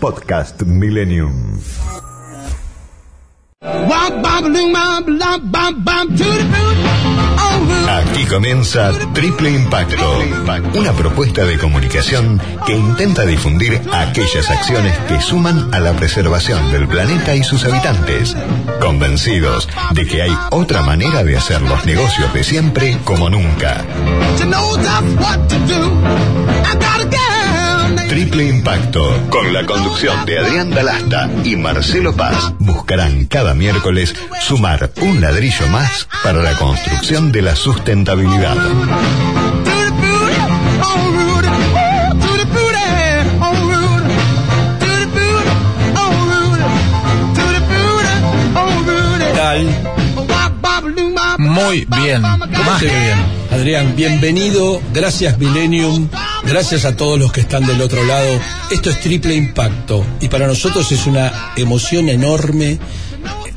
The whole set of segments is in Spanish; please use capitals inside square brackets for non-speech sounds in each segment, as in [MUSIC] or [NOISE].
Podcast Millennium. Aquí comienza Triple Impacto, una propuesta de comunicación que intenta difundir aquellas acciones que suman a la preservación del planeta y sus habitantes, convencidos de que hay otra manera de hacer los negocios de siempre como nunca. Triple Impacto, con la conducción de Adrián Dalasta y Marcelo Paz, buscarán cada miércoles sumar un ladrillo más para la construcción de la sustentabilidad. Muy bien, más que bien. Adrián, bienvenido, gracias Millennium, gracias a todos los que están del otro lado. Esto es triple impacto y para nosotros es una emoción enorme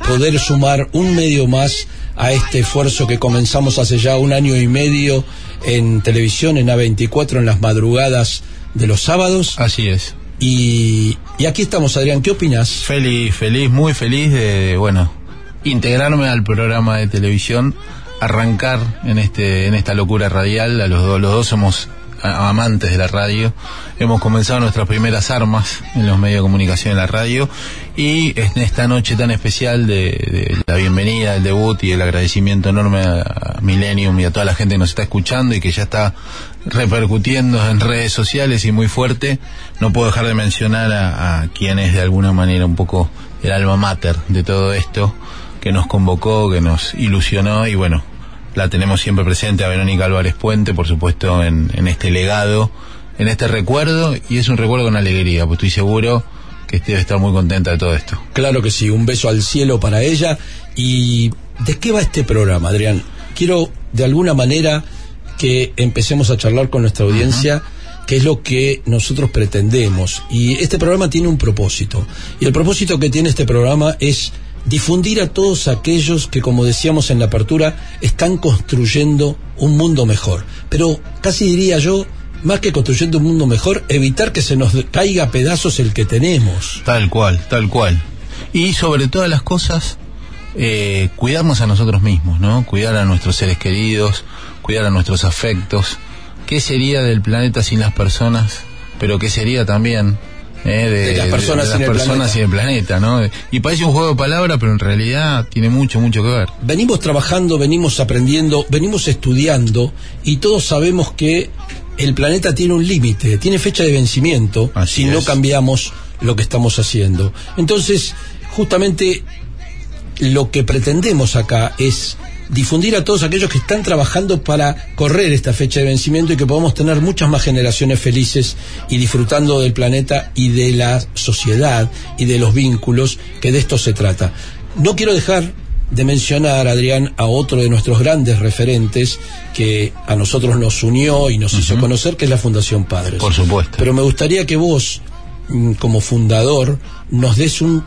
poder sumar un medio más a este esfuerzo que comenzamos hace ya un año y medio en televisión, en A24, en las madrugadas de los sábados. Así es. Y, y aquí estamos, Adrián, ¿qué opinas? Feliz, feliz, muy feliz de, bueno, integrarme al programa de televisión, arrancar en este en esta locura radial. A los, dos, los dos somos amantes de la radio. Hemos comenzado nuestras primeras armas en los medios de comunicación en la radio y en esta noche tan especial de, de la bienvenida, el debut y el agradecimiento enorme a Millennium y a toda la gente que nos está escuchando y que ya está repercutiendo en redes sociales y muy fuerte, no puedo dejar de mencionar a, a quien es de alguna manera un poco el alma mater de todo esto, que nos convocó, que nos ilusionó y bueno, la tenemos siempre presente a Verónica Álvarez Puente, por supuesto, en, en este legado, en este recuerdo, y es un recuerdo con alegría, pues estoy seguro que debe estar muy contenta de todo esto. Claro que sí, un beso al cielo para ella. ¿Y de qué va este programa, Adrián? Quiero, de alguna manera, que empecemos a charlar con nuestra audiencia. Uh -huh. que es lo que nosotros pretendemos. Y este programa tiene un propósito. Y el propósito que tiene este programa es difundir a todos aquellos que, como decíamos en la apertura, están construyendo un mundo mejor. Pero casi diría yo, más que construyendo un mundo mejor, evitar que se nos caiga a pedazos el que tenemos. Tal cual, tal cual. Y sobre todas las cosas, eh, cuidarnos a nosotros mismos, ¿no? Cuidar a nuestros seres queridos, cuidar a nuestros afectos. ¿Qué sería del planeta sin las personas? Pero ¿qué sería también eh, de, de, las personas, de, de las sin, personas y el planeta, ¿no? Y parece un juego de palabras, pero en realidad tiene mucho, mucho que ver. Venimos trabajando, venimos aprendiendo, venimos estudiando y todos sabemos que el planeta tiene un límite, tiene fecha de vencimiento Así si es. no cambiamos lo que estamos haciendo. Entonces, justamente lo que pretendemos acá es difundir a todos aquellos que están trabajando para correr esta fecha de vencimiento y que podamos tener muchas más generaciones felices y disfrutando del planeta y de la sociedad y de los vínculos que de esto se trata. No quiero dejar de mencionar, Adrián, a otro de nuestros grandes referentes que a nosotros nos unió y nos uh -huh. hizo conocer, que es la Fundación Padres. Por supuesto. Pero me gustaría que vos, mm, como fundador, nos des un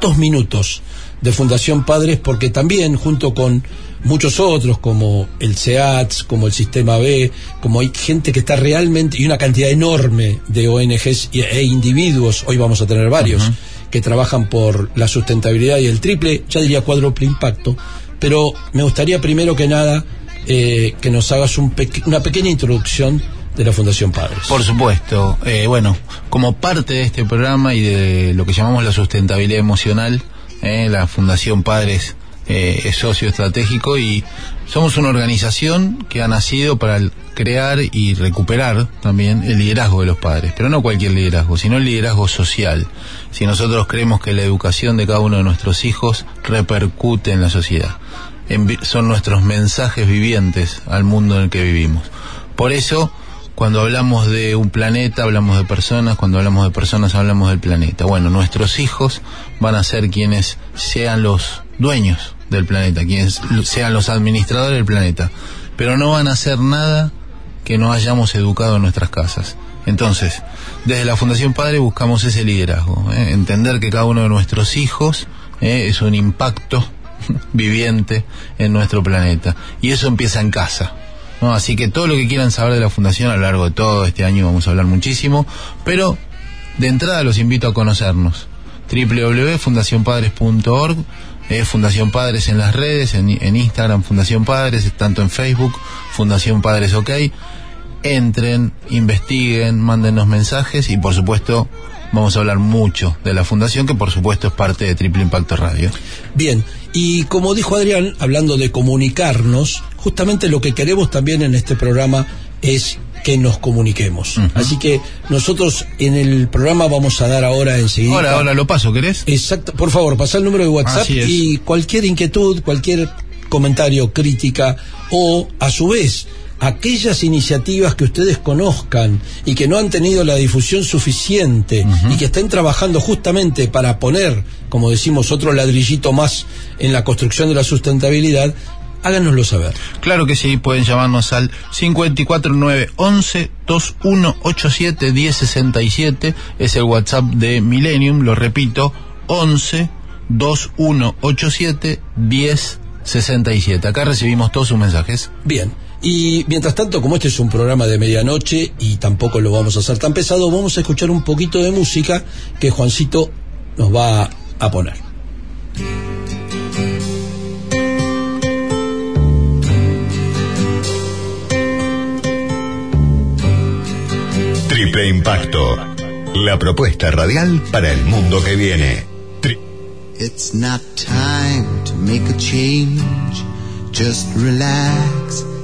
dos minutos de Fundación Padres, porque también, junto con muchos otros, como el SEATS, como el Sistema B, como hay gente que está realmente, y una cantidad enorme de ONGs e individuos, hoy vamos a tener varios, uh -huh. que trabajan por la sustentabilidad y el triple, ya diría cuádruple impacto, pero me gustaría primero que nada eh, que nos hagas un una pequeña introducción de la Fundación Padres. Por supuesto. Eh, bueno, como parte de este programa y de lo que llamamos la sustentabilidad emocional, eh, la Fundación Padres eh, es socio estratégico y somos una organización que ha nacido para crear y recuperar también el liderazgo de los padres, pero no cualquier liderazgo, sino el liderazgo social. Si nosotros creemos que la educación de cada uno de nuestros hijos repercute en la sociedad, en, son nuestros mensajes vivientes al mundo en el que vivimos. Por eso, cuando hablamos de un planeta, hablamos de personas, cuando hablamos de personas, hablamos del planeta. Bueno, nuestros hijos van a ser quienes sean los dueños del planeta, quienes sean los administradores del planeta, pero no van a hacer nada que no hayamos educado en nuestras casas. Entonces, desde la Fundación Padre buscamos ese liderazgo, ¿eh? entender que cada uno de nuestros hijos ¿eh? es un impacto [LAUGHS] viviente en nuestro planeta. Y eso empieza en casa. ¿No? Así que todo lo que quieran saber de la Fundación a lo largo de todo este año vamos a hablar muchísimo, pero de entrada los invito a conocernos www.fundacionpadres.org eh, Fundación Padres en las redes, en, en, Instagram Fundación Padres, tanto en Facebook, Fundación Padres OK. Entren, investiguen, mándenos mensajes y por supuesto vamos a hablar mucho de la fundación que por supuesto es parte de Triple Impacto Radio. Bien, y como dijo Adrián, hablando de comunicarnos, justamente lo que queremos también en este programa es que nos comuniquemos. Uh -huh. Así que nosotros en el programa vamos a dar ahora enseguida. Ahora, ahora lo paso, ¿querés? Exacto. Por favor, pasa el número de WhatsApp y cualquier inquietud, cualquier comentario, crítica o a su vez aquellas iniciativas que ustedes conozcan y que no han tenido la difusión suficiente uh -huh. y que estén trabajando justamente para poner, como decimos, otro ladrillito más en la construcción de la sustentabilidad, háganoslo saber. Claro que sí, pueden llamarnos al 54911 2187 1067, es el WhatsApp de Millennium, lo repito, 11 2187 1067. Acá recibimos todos sus mensajes. Bien. Y mientras tanto, como este es un programa de medianoche y tampoco lo vamos a hacer tan pesado, vamos a escuchar un poquito de música que Juancito nos va a poner. Triple Impacto. La propuesta radial para el mundo que viene. Tri It's not time to make a change. Just relax,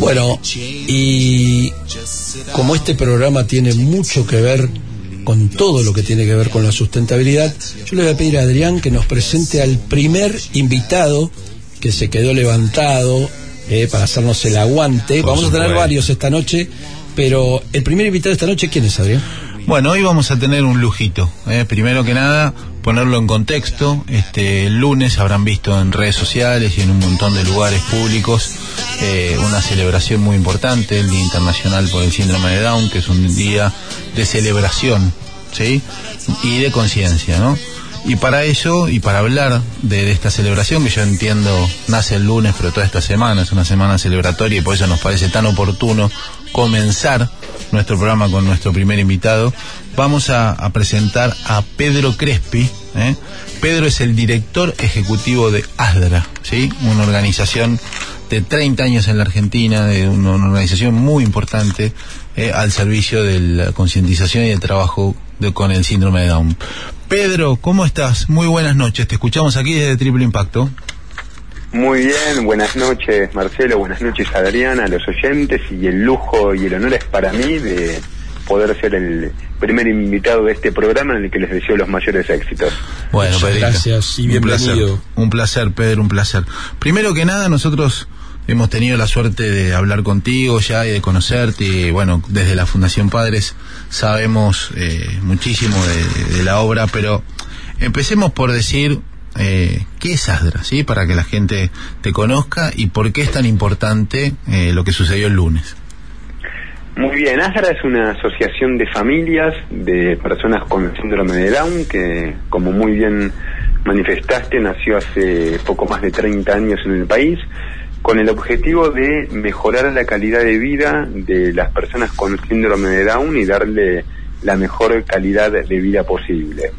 Bueno, y como este programa tiene mucho que ver con todo lo que tiene que ver con la sustentabilidad, yo le voy a pedir a Adrián que nos presente al primer invitado que se quedó levantado eh, para hacernos el aguante. Vamos a tener varios esta noche, pero el primer invitado esta noche, ¿quién es Adrián? Bueno, hoy vamos a tener un lujito. ¿eh? Primero que nada, ponerlo en contexto. Este el lunes habrán visto en redes sociales y en un montón de lugares públicos eh, una celebración muy importante, el Día Internacional por el Síndrome de Down, que es un día de celebración, ¿sí? Y de conciencia, ¿no? Y para eso, y para hablar de, de esta celebración, que yo entiendo nace el lunes, pero toda esta semana es una semana celebratoria y por eso nos parece tan oportuno comenzar nuestro programa con nuestro primer invitado, vamos a, presentar a Pedro Crespi. ¿eh? Pedro es el director ejecutivo de ASDRA, ¿sí? una organización de 30 años en la Argentina, de una, organización muy importante eh, al servicio de la concientización y el trabajo con el síndrome de Down. Pedro, ¿cómo estás? Muy buenas noches, te escuchamos aquí desde Triple Impacto. Muy bien, buenas noches Marcelo, buenas noches Adriana, a los oyentes y el lujo y el honor es para mí de poder ser el primer invitado de este programa en el que les deseo los mayores éxitos. Bueno, gracias y bienvenido. Un placer, Pedro, un placer. Primero que nada, nosotros hemos tenido la suerte de hablar contigo ya y de conocerte y bueno, desde la Fundación Padres sabemos eh, muchísimo de, la obra, pero empecemos por decir eh, qué es ASDRA, ¿sí? Para que la gente te conozca y por qué es tan importante eh, lo que sucedió el lunes. Muy bien, ASDRA es una asociación de familias de personas con síndrome de Down que, como muy bien manifestaste, nació hace poco más de 30 años en el país con el objetivo de mejorar la calidad de vida de las personas con síndrome de Down y darle la mejor calidad de vida posible.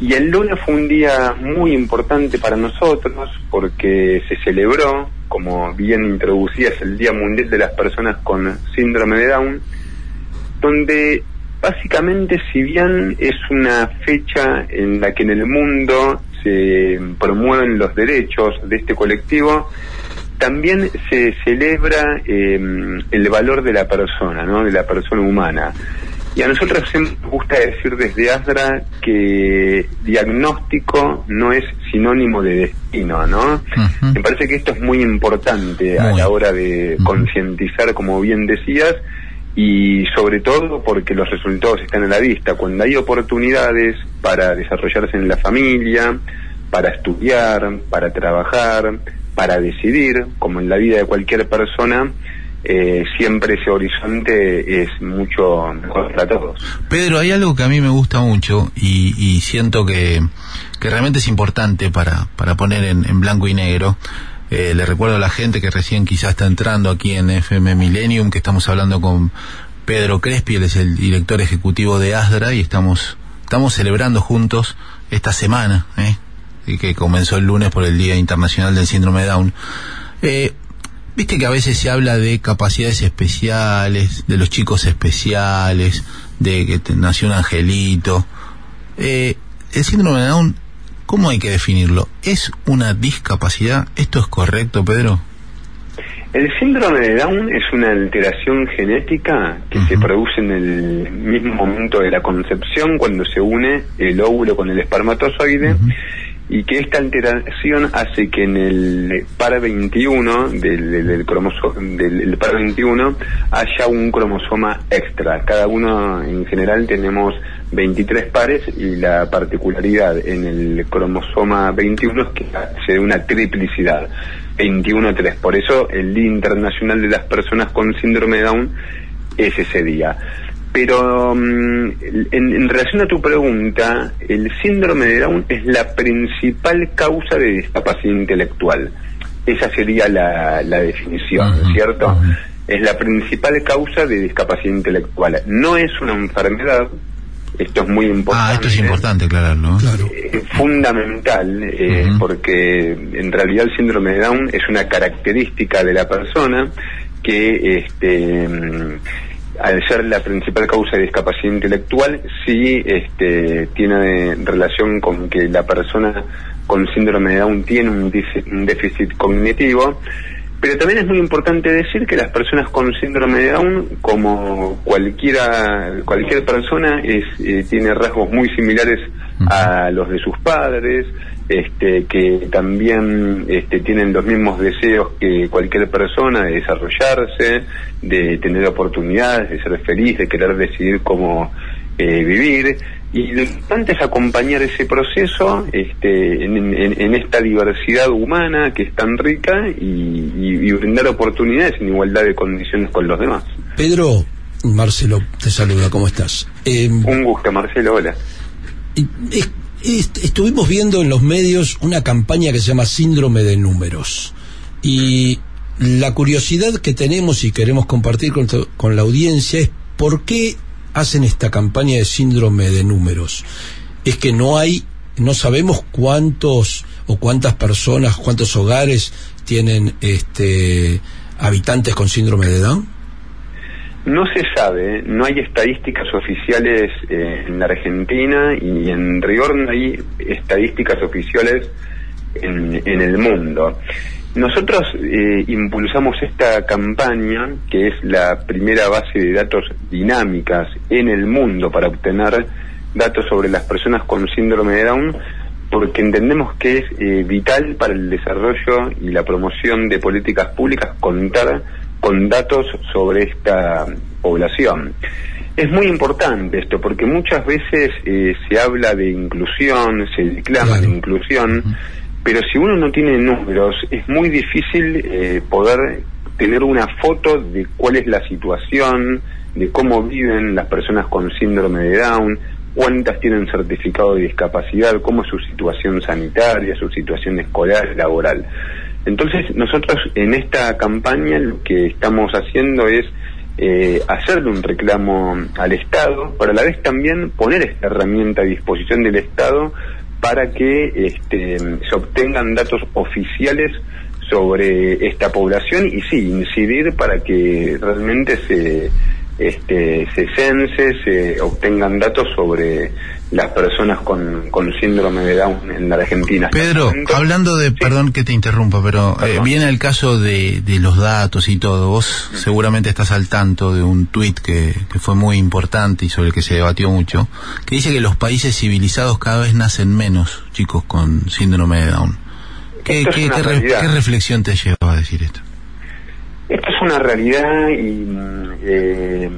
Y el lunes fue un día muy importante para nosotros porque se celebró, como bien introducías, el Día Mundial de las Personas con Síndrome de Down, donde básicamente si bien es una fecha en la que en el mundo se promueven los derechos de este colectivo, también se celebra eh, el valor de la persona, ¿no? de la persona humana. Y a nosotros nos gusta decir desde ASDRA que diagnóstico no es sinónimo de destino, ¿no? Me parece que esto es muy importante a la hora de concientizar, como bien decías, y sobre todo porque los resultados están a la vista. Cuando hay oportunidades para desarrollarse en la familia, para estudiar, para trabajar, para decidir, como en la vida de cualquier persona, eh, siempre ese horizonte es mucho mejor para todos. Pedro, hay algo que a mí me gusta mucho y, siento que, realmente es importante para, para poner en, blanco y negro. Eh, le recuerdo a la gente que recién quizás está entrando aquí en FM Millennium, que estamos hablando con Pedro Crespi, él es el director ejecutivo de ASDRA y estamos, estamos celebrando juntos esta semana, ¿eh? que comenzó el lunes por el Día Internacional del Síndrome de Down. Eh, Viste que a veces se habla de capacidades especiales, de los chicos especiales, de que nació un angelito. Eh, el síndrome de Down, ¿cómo hay que definirlo? ¿Es una discapacidad? ¿Esto es correcto, Pedro? El síndrome de Down es una alteración genética que se produce en el mismo momento de la concepción cuando se une el óvulo con el espermatozoide y que esta alteración hace que en el par 21 del, del, del par 21 haya un cromosoma extra. Cada uno en general tenemos 23 pares y la particularidad en el cromosoma 21 es que se una triplicidad. 21-3. Por eso el Día Internacional de las Personas con Síndrome de Down es ese día. Pero mm, en, relación a tu pregunta, el síndrome de Down es la principal causa de discapacidad intelectual. Esa sería la, definición, ¿cierto? Es la principal causa de discapacidad intelectual. No es una enfermedad, esto es muy importante. Ah, esto es importante aclararlo. Claro. Eh, fundamental, eh, porque en realidad el síndrome de Down es una característica de la persona que este, mm, al ser la principal causa de discapacidad intelectual, sí este, tiene relación con que la persona con síndrome de Down tiene un, déficit cognitivo, pero también es muy importante decir que las personas con síndrome de Down, como cualquiera, cualquier persona, es, eh, tiene rasgos muy similares a los de sus padres, este, que también este, tienen los mismos deseos que cualquier persona de desarrollarse, de tener oportunidades, de ser feliz, de querer decidir cómo eh, vivir. Y lo importante es acompañar ese proceso este, en, esta diversidad humana que es tan rica y, brindar oportunidades en igualdad de condiciones con los demás. Pedro, Marcelo, te saluda, ¿cómo estás? Em, Un gusto, Marcelo, hola estuvimos viendo en los medios una campaña que se llama Síndrome de Números. Y la curiosidad que tenemos y queremos compartir con, la audiencia es por qué hacen esta campaña de síndrome de números. Es que no hay, no sabemos cuántos o cuántas personas, cuántos hogares tienen este, habitantes con síndrome de Down? No se sabe, no hay estadísticas oficiales eh, en la Argentina y en rigor no hay estadísticas oficiales en, en el mundo. Nosotros eh, impulsamos esta campaña, que es la primera base de datos dinámicas en el mundo para obtener datos sobre las personas con síndrome de Down, porque entendemos que es eh, vital para el desarrollo y la promoción de políticas públicas contar con datos sobre esta población. Es muy importante esto porque muchas veces eh, se habla de inclusión, se declama de inclusión, pero si uno no tiene números es muy difícil eh, poder tener una foto de cuál es la situación, de cómo viven las personas con síndrome de Down, cuántas tienen certificado de discapacidad, cómo es su situación sanitaria, su situación escolar, laboral. Entonces nosotros en esta campaña lo que estamos haciendo es eh, hacerle un reclamo al Estado, pero a la vez también poner esta herramienta a disposición del Estado para que este, se obtengan datos oficiales sobre esta población y sí, incidir para que realmente se, este, se cense, se obtengan datos sobre las personas con, con síndrome de Down en la Argentina. Pedro, hablando de, perdón que te interrumpa, pero eh, viene el caso de, de, los datos y todo. Vos seguramente estás al tanto de un tuit que, que, fue muy importante y sobre el que se debatió mucho, que dice que los países civilizados cada vez nacen menos chicos con síndrome de Down. ¿Qué, qué, qué, qué reflexión te lleva a decir esto? Esto es una realidad y... Eh,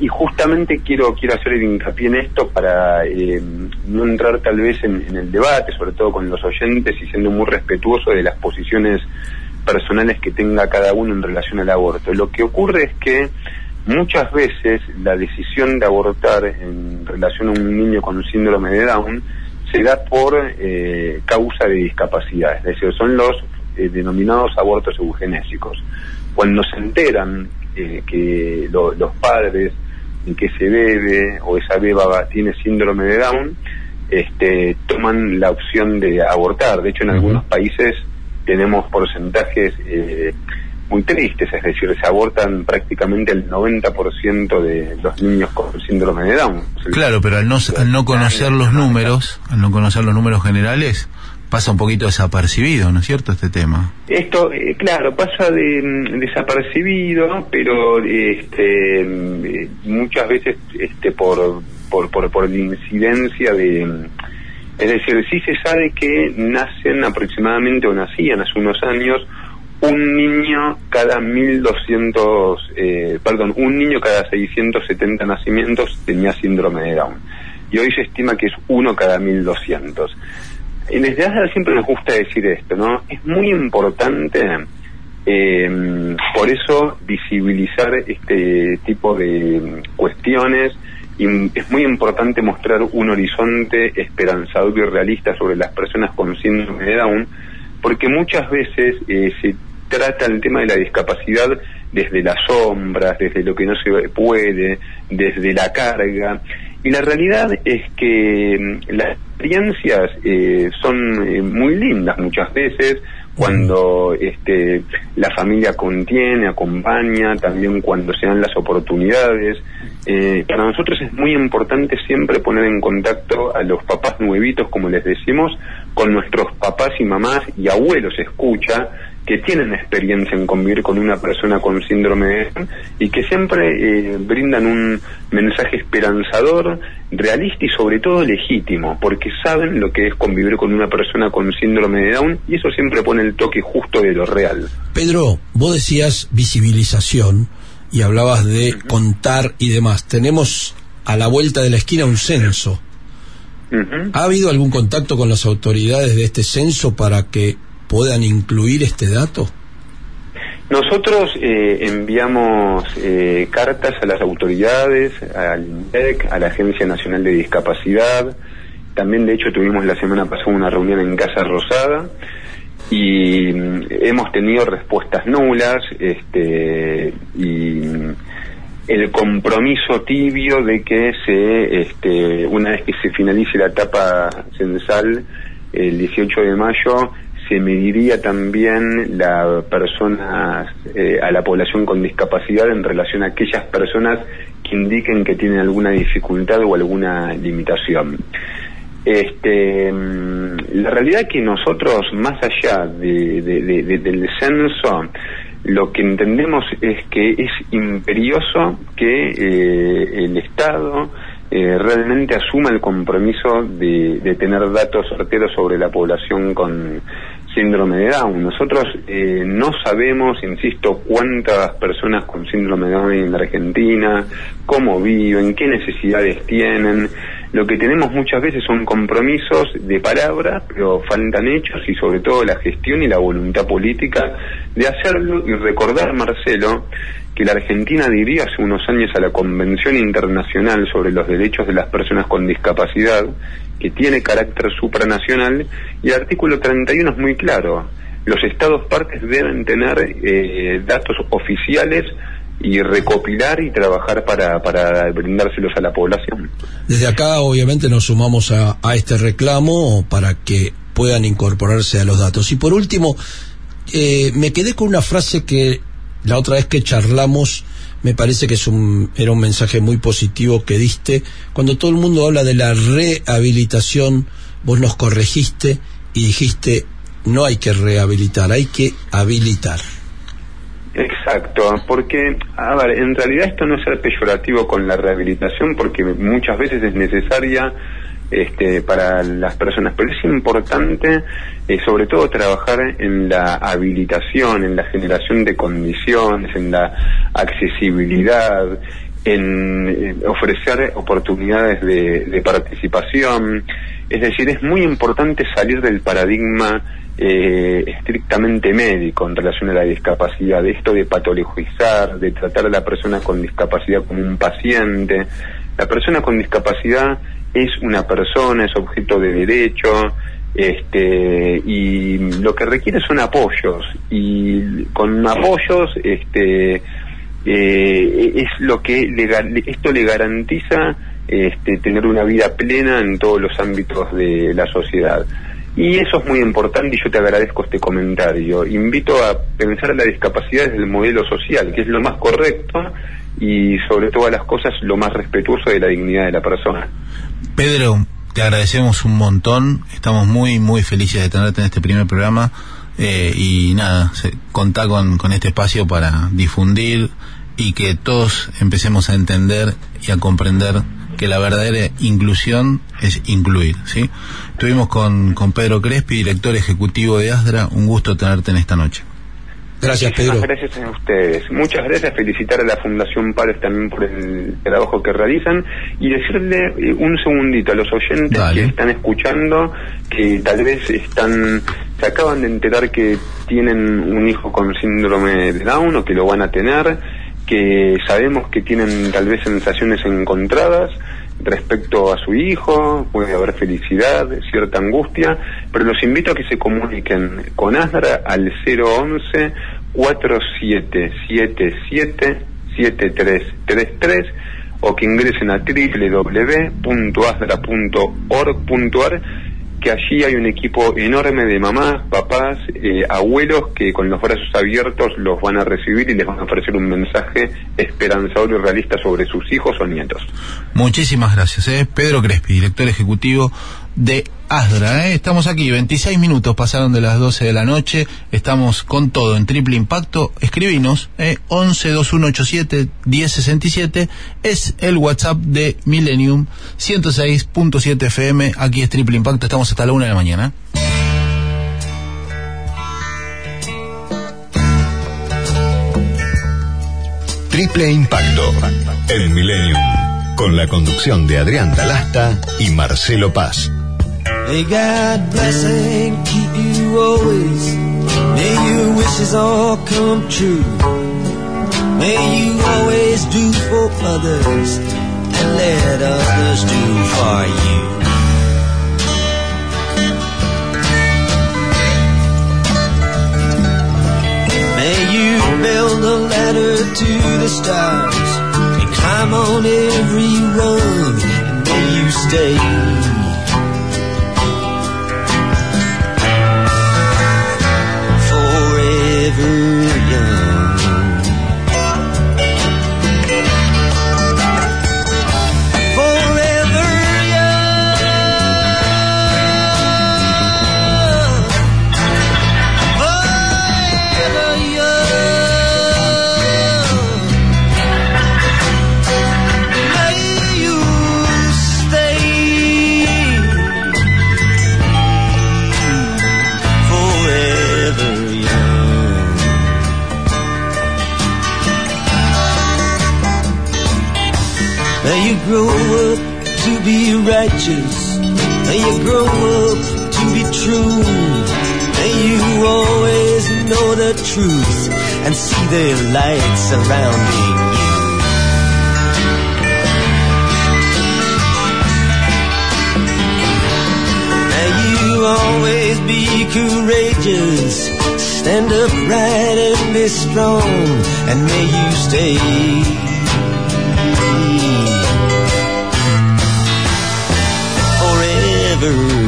y justamente quiero quiero hacer hincapié en esto para eh, no entrar tal vez en, el debate, sobre todo con los oyentes y siendo muy respetuoso de las posiciones personales que tenga cada uno en relación al aborto. Lo que ocurre es que muchas veces la decisión de abortar en relación a un niño con síndrome de Down se da por eh, causa de discapacidad, es decir, son los eh, denominados abortos eugenésicos. Cuando se enteran eh, que lo, los padres en que ese bebé o esa beba tiene síndrome de Down, este, toman la opción de abortar. De hecho, en uh -huh. algunos países tenemos porcentajes eh, muy tristes, es decir, se abortan prácticamente el 90% de los niños con síndrome de Down. Claro, pero al no, al no conocer los números, al no conocer los números generales, pasa un poquito desapercibido, ¿no es cierto, este tema? Esto, eh, claro, pasa de, mm, desapercibido, pero este, mm, muchas veces este, por, por, por, por la incidencia de... Mm, es decir, sí se sabe que nacen aproximadamente, o nacían hace unos años, un niño cada 1200, eh, perdón, un niño cada 670 nacimientos tenía síndrome de Down. Y hoy se estima que es uno cada 1200 desde ASDA siempre nos gusta decir esto, ¿no? Es muy importante, eh, por eso, visibilizar este tipo de cuestiones y es muy importante mostrar un horizonte esperanzador y realista sobre las personas con síndrome de Down, porque muchas veces eh, se trata el tema de la discapacidad desde las sombras, desde lo que no se puede, desde la carga, y la realidad es que las experiencias eh, son eh, muy lindas muchas veces cuando este, la familia contiene, acompaña, también cuando se dan las oportunidades. Eh, para nosotros es muy importante siempre poner en contacto a los papás nuevitos, como les decimos, con nuestros papás y mamás y abuelos escucha, que tienen experiencia en convivir con una persona con síndrome de Down y que siempre eh, brindan un mensaje esperanzador, realista y sobre todo legítimo, porque saben lo que es convivir con una persona con síndrome de Down y eso siempre pone el toque justo de lo real. Pedro, vos decías visibilización y hablabas de uh -huh. contar y demás. Tenemos a la vuelta de la esquina un censo. Uh -huh. ¿Ha habido algún contacto con las autoridades de este censo para que puedan incluir este dato? Nosotros eh, enviamos eh, cartas a las autoridades, al INDEC, a la Agencia Nacional de Discapacidad. También, de hecho, tuvimos la semana pasada una reunión en Casa Rosada y mm, hemos tenido respuestas nulas este, y el compromiso tibio de que se, este, una vez que se finalice la etapa censal, el 18 de mayo, se mediría también la personas, eh, a la población con discapacidad en relación a aquellas personas que indiquen que tienen alguna dificultad o alguna limitación. Este, mm, la realidad es que nosotros, más allá de, del censo, lo que entendemos es que es imperioso que eh, el Estado eh, realmente asuma el compromiso de, tener datos certeros sobre la población con síndrome de Down. Nosotros eh, no sabemos, insisto, cuántas personas con síndrome de Down hay en Argentina, cómo viven, qué necesidades tienen. Lo que tenemos muchas veces son compromisos de palabra, pero faltan hechos y sobre todo la gestión y la voluntad política de hacerlo y recordar, Marcelo, que la Argentina adhirió hace unos años a la Convención Internacional sobre los Derechos de las Personas con Discapacidad, que tiene carácter supranacional, y el artículo 31 es muy claro. Los Estados partes deben tener eh, datos oficiales y recopilar y trabajar para, para brindárselos a la población. Desde acá, obviamente, nos sumamos a, este reclamo para que puedan incorporarse a los datos. Y por último, eh, me quedé con una frase que la otra vez que charlamos me parece que es un, era un mensaje muy positivo que diste. Cuando todo el mundo habla de la rehabilitación, vos nos corregiste y dijiste, no hay que rehabilitar, hay que habilitar. Exacto, porque, a ver, en realidad esto no es ser peyorativo con la rehabilitación porque muchas veces es necesaria este, para las personas, pero es importante eh, sobre todo trabajar en la habilitación, en la generación de condiciones, en la accesibilidad, en eh, ofrecer oportunidades de participación. Es decir, es muy importante salir del paradigma eh, estrictamente médico en relación a la discapacidad, de esto de patologizar, de tratar a la persona con discapacidad como un paciente. La persona con discapacidad es una persona, es objeto de derecho, este, y lo que requiere son apoyos, y con apoyos, este, eh, es lo que esto le garantiza este, tener una vida plena en todos los ámbitos de la sociedad. Y eso es muy importante y yo te agradezco este comentario. Invito a pensar la discapacidad desde el modelo social, que es lo más correcto y sobre todas las cosas lo más respetuoso de la dignidad de la persona. Pedro, te agradecemos un montón, estamos muy, muy felices de tenerte en este primer programa eh, y nada, se, contá con, con este espacio para difundir y que todos empecemos a entender y a comprender que la verdadera inclusión es incluir, ¿sí? Estuvimos con, con Pedro Crespi, director ejecutivo de ASDRA, un gusto tenerte en esta noche. Gracias, Pedro. gracias a ustedes. Muchas gracias. Felicitar a la Fundación Pares también por el trabajo que realizan y decirle eh, un segundito a los oyentes que están escuchando que tal vez están se acaban de enterar que tienen un hijo con síndrome de Down o que lo van a tener, que sabemos que tienen tal vez sensaciones encontradas respecto a su hijo, puede haber felicidad, cierta angustia, pero los invito a que se comuniquen con ASDRA al 011 4777 7333 o que ingresen a www.asdra.org.ar que allí hay un equipo enorme de mamás, papás, eh, abuelos que con los brazos abiertos los van a recibir y les van a ofrecer un mensaje esperanzador y realista sobre sus hijos o nietos. Muchísimas gracias. ¿eh? Pedro Crespi, director ejecutivo de Asdra. ¿eh? Estamos aquí, 26 minutos pasaron de las 12 de la noche. Estamos con todo en triple impacto. Escribinos, ¿eh? 11 2187 1067 es el WhatsApp de Millennium 106.7 FM. Aquí es triple impacto. Estamos hasta la una de la mañana. Triple Impacto, el Millennium, con la conducción de Adrián Dalasta y Marcelo Paz. May God bless and keep you always. May your wishes all come true. May you always do for others and let others do for you. May you build a ladder to the stars and climb on every rung and may you stay river grow up to be righteous. May you grow up to be true. May you always know the truth and see the light surrounding you. May you always be courageous. Stand upright and be strong. And may you stay blue.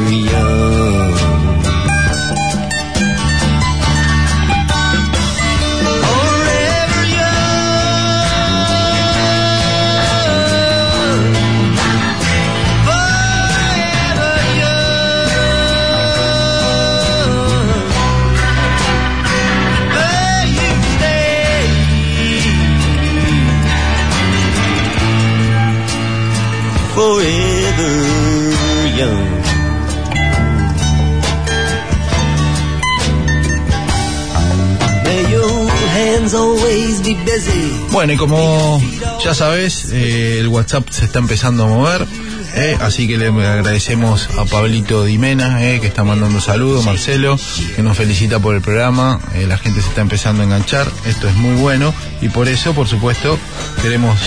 Bueno, y como ya sabes, eh, el WhatsApp se está empezando a mover. eh, así que le agradecemos a Pablito Dimena, eh, que está mandando saludos, Marcelo, que nos felicita por el programa. eh, la gente se está empezando a enganchar. Esto es muy bueno. Y por eso, por supuesto, queremos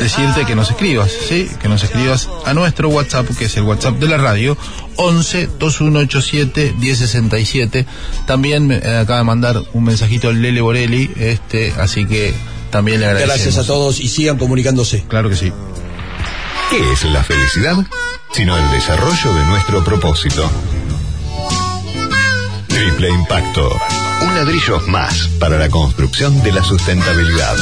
decirte que nos escribas, ¿sí? Que nos escribas a nuestro WhatsApp, que es el WhatsApp de la radio, 11 2187 1067. También me eh, acaba de mandar un mensajito Lele Borelli, este, así que también le agradecemos. Gracias a todos y sigan comunicándose. Claro que sí. ¿Qué es la felicidad? Sino el desarrollo de nuestro propósito. Triple Impacto. Un ladrillo más para la construcción de la sustentabilidad.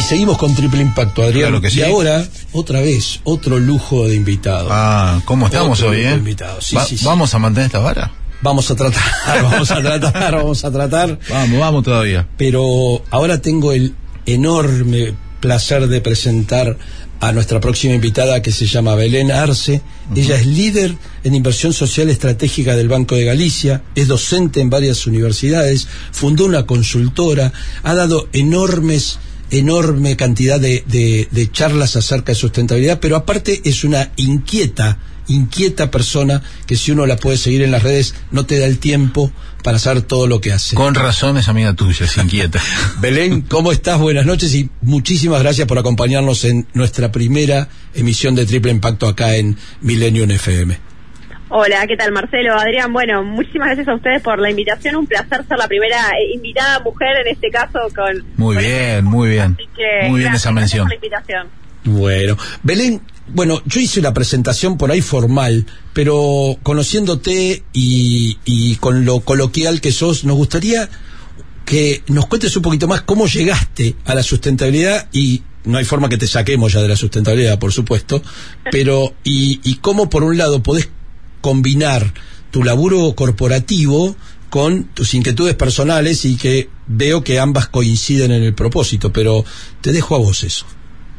Y seguimos con triple impacto, Adrián. Claro que sí. Y ahora, otra vez, otro lujo de invitado. Ah, ¿cómo estamos Otro hoy, grupo eh? invitado. Sí, Va- sí, sí. ¿Vamos a mantener esta vara? Vamos a tratar, [LAUGHS] vamos a tratar, vamos a tratar. Vamos, vamos todavía. Pero ahora tengo el enorme placer de presentar a nuestra próxima invitada que se llama Belén Arce. Ella es líder en inversión social estratégica del Banco de Galicia, es docente en varias universidades, fundó una consultora, ha dado enormes enorme cantidad de, de- de charlas acerca de sustentabilidad, pero aparte es una inquieta, inquieta persona que si uno la puede seguir en las redes no te da el tiempo para hacer todo lo que hace. Con razón es amiga tuya, se inquieta. [LAUGHS] Belén, ¿cómo estás? Buenas noches y muchísimas gracias por acompañarnos en nuestra primera emisión de Triple Impacto acá en Millennium FM. Hola, ¿qué tal Marcelo? Adrián, bueno, muchísimas gracias a ustedes por la invitación. Un placer ser la primera eh, invitada mujer en este caso con... Muy con bien, muy bien. Así que, Muy bien gracias, esa mención. por la invitación. Bueno, Belén, bueno, yo hice la presentación por ahí formal, pero conociéndote y, y con lo coloquial que sos, nos gustaría que nos cuentes un poquito más cómo llegaste a la sustentabilidad y no hay forma que te saquemos ya de la sustentabilidad, por supuesto, [LAUGHS] pero y, y cómo por un lado podés combinar tu laburo corporativo con tus inquietudes personales y que veo que ambas coinciden en el propósito, pero te dejo a vos eso.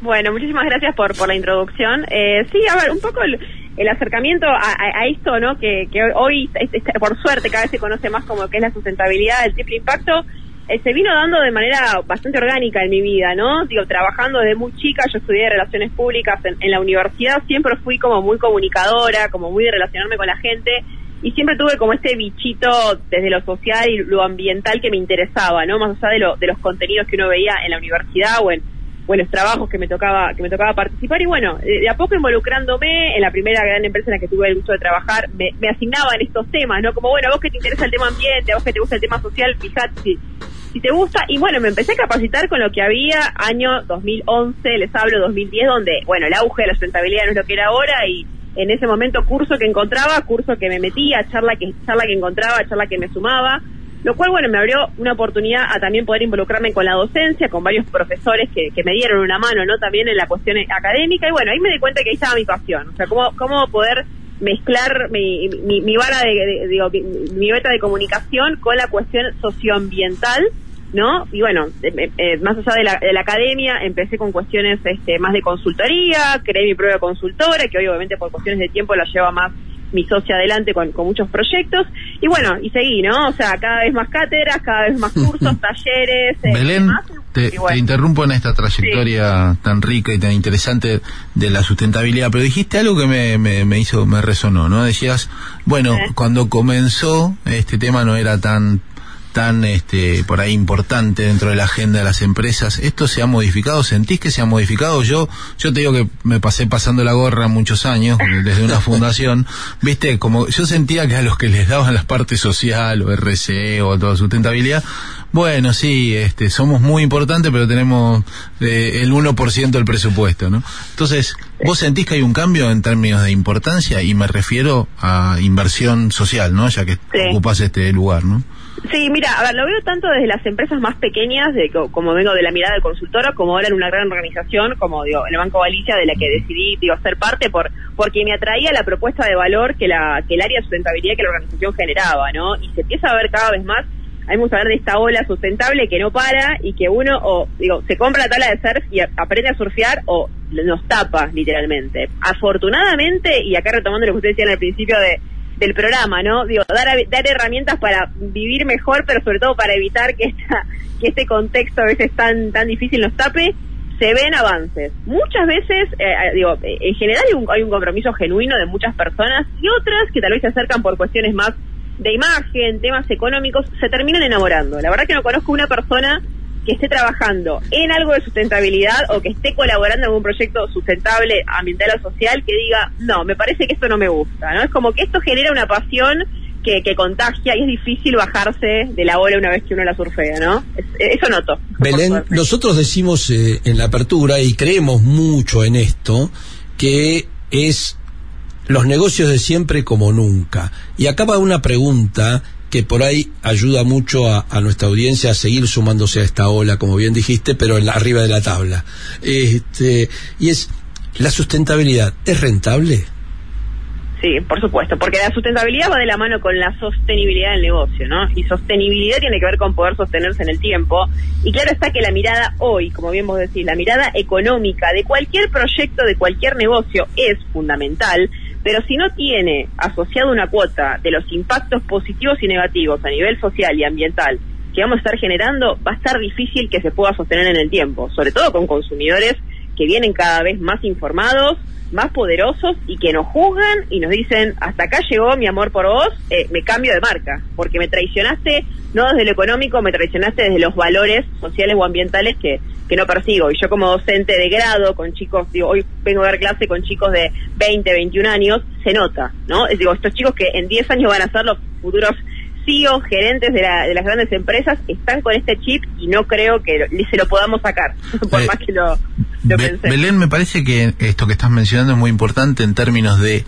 Bueno, muchísimas gracias por, por la introducción. Eh, sí, a ver, un poco el, el acercamiento a, a- esto, ¿no? Que, que hoy, este- este, por suerte, cada vez se conoce más como que es la sustentabilidad, el triple impacto, eh, se vino dando de manera bastante orgánica en mi vida, ¿no? Digo, trabajando desde muy chica, yo estudié Relaciones Públicas en, en la universidad, siempre fui como muy comunicadora, como muy de relacionarme con la gente, y siempre tuve como este bichito desde lo social y lo ambiental que me interesaba, ¿no? Más allá de, lo, de los contenidos que uno veía en la universidad o en, o trabajos que me tocaba que me tocaba participar. Y bueno de, a poco involucrándome en la primera gran empresa en la que tuve el gusto de trabajar me, me asignaban estos temas no como bueno a vos que te interesa el tema ambiente a vos que te gusta el tema social fíjate si, si te gusta. Y bueno me empecé a capacitar con lo que había año 2011 les hablo 2010 donde bueno el auge de la sustentabilidad no es lo que era ahora y en ese momento curso que encontraba curso que me metía charla que charla que encontraba charla que me sumaba lo cual, bueno, me abrió una oportunidad a también poder involucrarme con la docencia, con varios profesores que, que me dieron una mano, ¿no? También en la cuestión académica. Y bueno, ahí me di cuenta que ahí estaba mi pasión. O sea, cómo, cómo poder mezclar mi, mi, vara de, digo, mi, mi beta de comunicación con la cuestión socioambiental, ¿no? Y bueno, eh, eh, más allá de la, de la academia, empecé con cuestiones este, más de consultoría, creé mi propia consultora, que hoy obviamente por cuestiones de tiempo la lleva más mi socia adelante con, con muchos proyectos. Y bueno, y seguí, ¿no? O sea, cada vez más cátedras, cada vez más cursos, [LAUGHS] talleres. eh, Belén, demás. te, Y bueno. te interrumpo en esta trayectoria tan rica y tan interesante de la sustentabilidad, pero dijiste algo que me, me, me hizo, me resonó, ¿no? Decías, bueno, Eh. cuando comenzó este tema no era tan tan este por ahí importante dentro de la agenda de las empresas. ¿Esto se ha modificado? ¿Sentís que se ha modificado? Yo yo te digo que me pasé pasando la gorra muchos años [LAUGHS] desde una fundación, ¿viste? Como yo sentía que a los que les daban la parte social o RC o toda sustentabilidad, bueno, sí, este somos muy importantes, pero tenemos eh, el 1% del presupuesto, ¿no? Entonces, ¿vos sentís que hay un cambio en términos de importancia? Y me refiero a inversión social, ¿no? Ya que Sí. ocupas este lugar, ¿no? Sí, mira, a ver, lo veo tanto desde las empresas más pequeñas, de co- como vengo de la mirada del consultora, como ahora en una gran organización, como digo, el Banco Galicia, de la que decidí digo, ser parte por porque me atraía la propuesta de valor que, la, que el área de sustentabilidad que la organización generaba, ¿no? Y se empieza a ver cada vez más, hay mucho hablar de esta ola sustentable que no para y que uno, o digo, se compra la tabla de surf y aprende a surfear o nos tapa, literalmente. Afortunadamente, y acá retomando lo que ustedes decían al principio de del programa, ¿no? Digo, dar, dar herramientas para vivir mejor, pero sobre todo para evitar que esta, que este contexto a veces tan tan difícil nos tape, se ven avances. Muchas veces, eh, digo, eh, en general hay un, hay un compromiso genuino de muchas personas y otras que tal vez se acercan por cuestiones más de imagen, temas económicos, se terminan enamorando. La verdad que no conozco una persona que esté trabajando en algo de sustentabilidad o que esté colaborando en algún proyecto sustentable, ambiental o social, que diga, no, me parece que esto no me gusta, ¿no? Es como que esto genera una pasión que, que contagia y es difícil bajarse de la ola una vez que uno la surfea, ¿no? Es- eso noto. Belén, nosotros decimos eh, en la apertura y creemos mucho en esto, que es los negocios de siempre como nunca. Y acaba una pregunta que por ahí ayuda mucho a, nuestra audiencia a seguir sumándose a esta ola, como bien dijiste, pero en la, arriba de la tabla. Este, y es, ¿la sustentabilidad es rentable? Sí, por supuesto, porque la sustentabilidad va de la mano con la sostenibilidad del negocio, ¿no? Y sostenibilidad tiene que ver con poder sostenerse en el tiempo. Y claro está que la mirada hoy, como bien vos decís, la mirada económica de cualquier proyecto, de cualquier negocio es fundamental, pero si no tiene asociado una cuota de los impactos positivos y negativos a nivel social y ambiental que vamos a estar generando, va a estar difícil que se pueda sostener en el tiempo, sobre todo con consumidores que vienen cada vez más informados, más poderosos y que nos juzgan y nos dicen, hasta acá llegó mi amor por vos, eh, me cambio de marca, porque me traicionaste no desde lo económico, me traicionaste desde los valores sociales o ambientales que, que no persigo. Y yo como docente de grado, con chicos, digo, hoy vengo a dar clase con chicos de 20, 21 años, se nota, ¿no? Digo, estos chicos que en 10 años van a ser los futuros CEOs, gerentes de, la- de las grandes empresas, están con este chip y no creo que lo- se lo podamos sacar, [LAUGHS] por Eh, más que lo, lo Be- pensé. Belén, me parece que esto que estás mencionando es muy importante en términos de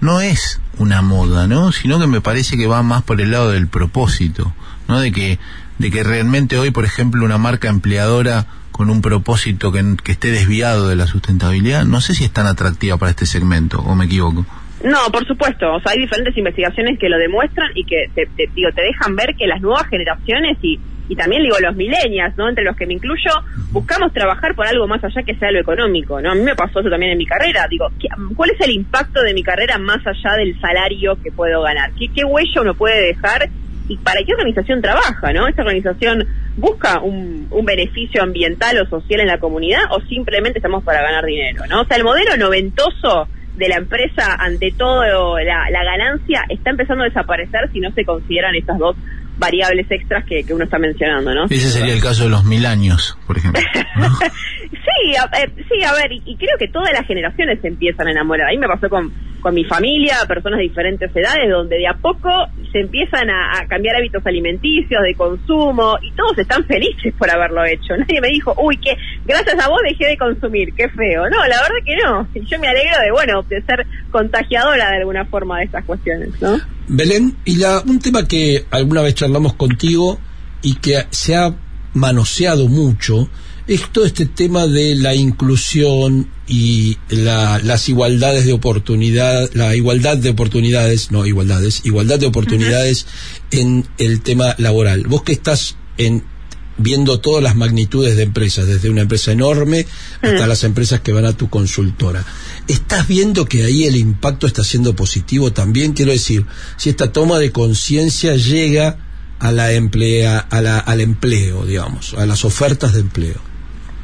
no es una moda, ¿no? Sino que me parece que va más por el lado del propósito, ¿no? De que de que realmente hoy, por ejemplo, una marca empleadora con un propósito que, que esté desviado de la sustentabilidad, no sé si es tan atractiva para este segmento, o me equivoco. No, por supuesto. O sea, hay diferentes investigaciones que lo demuestran y que te, digo, te dejan ver que las nuevas generaciones y, y también digo los millennials, ¿no? Entre los que me incluyo, buscamos trabajar por algo más allá que sea lo económico, ¿no? A mí me pasó eso también en mi carrera. Digo, ¿qué- ¿cuál es el impacto de mi carrera más allá del salario que puedo ganar? ¿Qué, qué huella uno puede dejar? ¿Y para qué organización trabaja, no? ¿Esta organización busca un, un beneficio ambiental o social en la comunidad o simplemente estamos para ganar dinero, no? O sea, el modelo noventoso de la empresa ante todo la, la ganancia está empezando a desaparecer si no se consideran estas dos variables extras que, que uno está mencionando, ¿no? Ese sería el caso de los mil años, por ejemplo. ¿no? [LAUGHS] Sí, a, eh, sí, a ver, y, y creo que todas las generaciones se empiezan a enamorar. A mí me pasó con, con mi familia, personas de diferentes edades, donde de a poco se empiezan a, a cambiar hábitos alimenticios, de consumo, y todos están felices por haberlo hecho. Nadie me dijo, uy, que gracias a vos dejé de consumir, qué feo. No, la verdad que no. Y yo me alegro de, bueno, de ser contagiadora de alguna forma de estas cuestiones, ¿no? Belén, y la, un tema que alguna vez charlamos contigo y que se ha manoseado mucho es todo este tema de la inclusión y la- las igualdades de oportunidad, la igualdad de oportunidades, no igualdades, igualdad de oportunidades en el tema laboral. Vos que estás en viendo todas las magnitudes de empresas, desde una empresa enorme hasta las empresas que van a tu consultora. ¿Estás viendo que ahí el impacto está siendo positivo también? Quiero decir, si esta toma de conciencia llega a la emplea, a la, al empleo, digamos, a las ofertas de empleo.